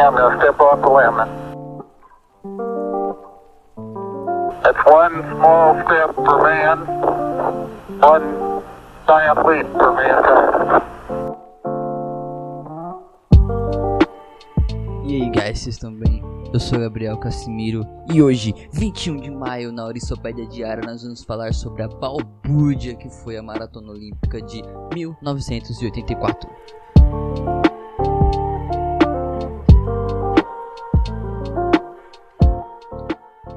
I'm to step off the limb. It's one small step for man, one giant leap for mankind. E aí, guys, vocês estão bem? Eu sou Gabriel Casimiro e hoje, 21 de maio, na Orissopédia Diária, nós vamos falar sobre a balbúrdia que foi a Maratona Olímpica de 1984.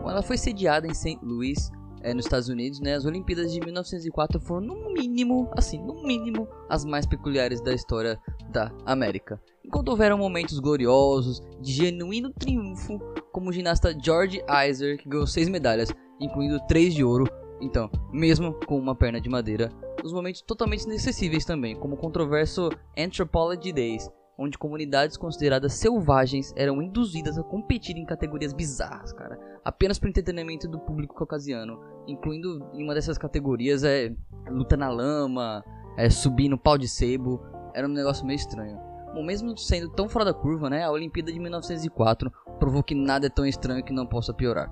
Ela foi sediada em St. Louis, é, nos Estados Unidos, né? As Olimpíadas de 1904 foram, no mínimo, assim, no mínimo, as mais peculiares da história da América. Enquanto houveram momentos gloriosos, de genuíno triunfo, como o ginasta George Iser, que ganhou seis medalhas, incluindo três de ouro, então, mesmo com uma perna de madeira, os momentos totalmente inacessíveis também, como o controverso Anthropology Days, onde comunidades consideradas selvagens eram induzidas a competir em categorias bizarras, cara, apenas para entretenimento do público caucasiano, incluindo em uma dessas categorias é luta na lama, é subir no pau de sebo, era um negócio meio estranho. Bom, mesmo sendo tão fora da curva, né, a Olimpíada de 1904 provou que nada é tão estranho que não possa piorar.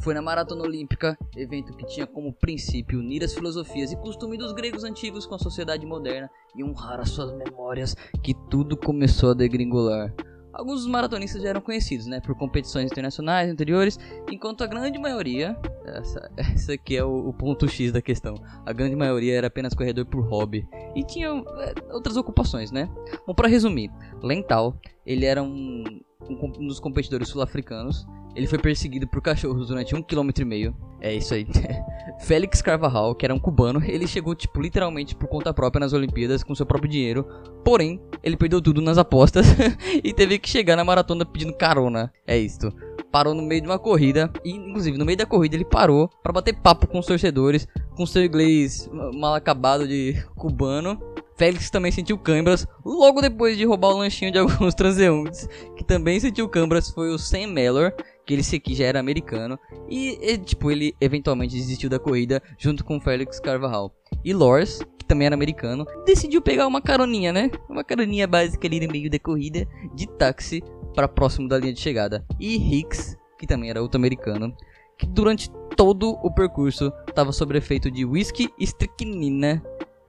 Foi na Maratona Olímpica, evento que tinha como princípio unir as filosofias e costumes dos gregos antigos com a sociedade moderna e honrar as suas memórias, que tudo começou a degringolar. Alguns dos maratonistas já eram conhecidos, né, por competições internacionais anteriores, enquanto a grande maioria, essa, essa aqui é o, o, ponto X da questão, a grande maioria era apenas corredor por hobby e tinha é, outras ocupações, né. Bom, para resumir, Lental, ele era um, um, um dos competidores sul-africanos ele foi perseguido por cachorros durante um quilômetro e meio. É isso aí. Félix Carvajal, que era um cubano, ele chegou, tipo, literalmente por conta própria nas Olimpíadas, com seu próprio dinheiro. Porém, ele perdeu tudo nas apostas e teve que chegar na maratona pedindo carona. É isto. Parou no meio de uma corrida, e inclusive no meio da corrida ele parou para bater papo com os torcedores, com seu inglês mal acabado de cubano. Félix também sentiu câimbras logo depois de roubar o lanchinho de alguns transeuntes. Que também sentiu câimbras foi o Sam Mellor, que ele aqui já era americano e, e, tipo ele eventualmente desistiu da corrida junto com Félix Carvajal. E Lors, que também era americano, decidiu pegar uma caroninha, né? Uma caroninha básica ali no meio da corrida de táxi para próximo da linha de chegada. E Hicks, que também era outro americano, que durante todo o percurso estava sob efeito de whisky e estricnina.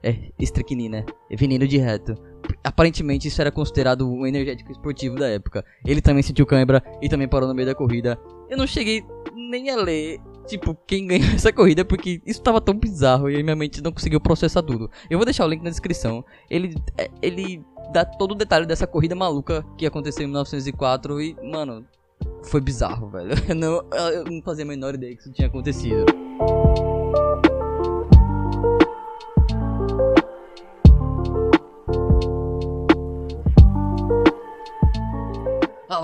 É, estricnina, veneno de reto aparentemente isso era considerado um energético esportivo da época. Ele também sentiu câimbra e também parou no meio da corrida. Eu não cheguei nem a ler, tipo, quem ganhou essa corrida, porque isso tava tão bizarro e minha mente não conseguiu processar tudo. Eu vou deixar o link na descrição. Ele, é, ele dá todo o detalhe dessa corrida maluca que aconteceu em 1904 e, mano, foi bizarro, velho. Eu não, eu não fazia a menor ideia que isso tinha acontecido.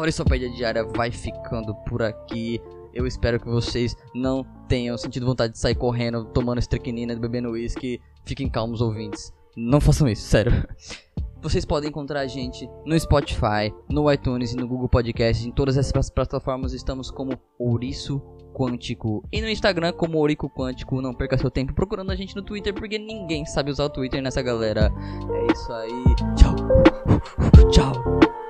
Orissopédia Diária vai ficando por aqui. Eu espero que vocês não tenham sentido vontade de sair correndo, tomando estrequinina, bebendo uísque. Fiquem calmos, ouvintes. Não façam isso, sério. Vocês podem encontrar a gente no Spotify, no iTunes e no Google Podcast. Em todas essas plataformas estamos como Ouriço Quântico. E no Instagram como Ourico Quântico. Não perca seu tempo procurando a gente no Twitter, porque ninguém sabe usar o Twitter nessa galera. É isso aí. Tchau. Tchau.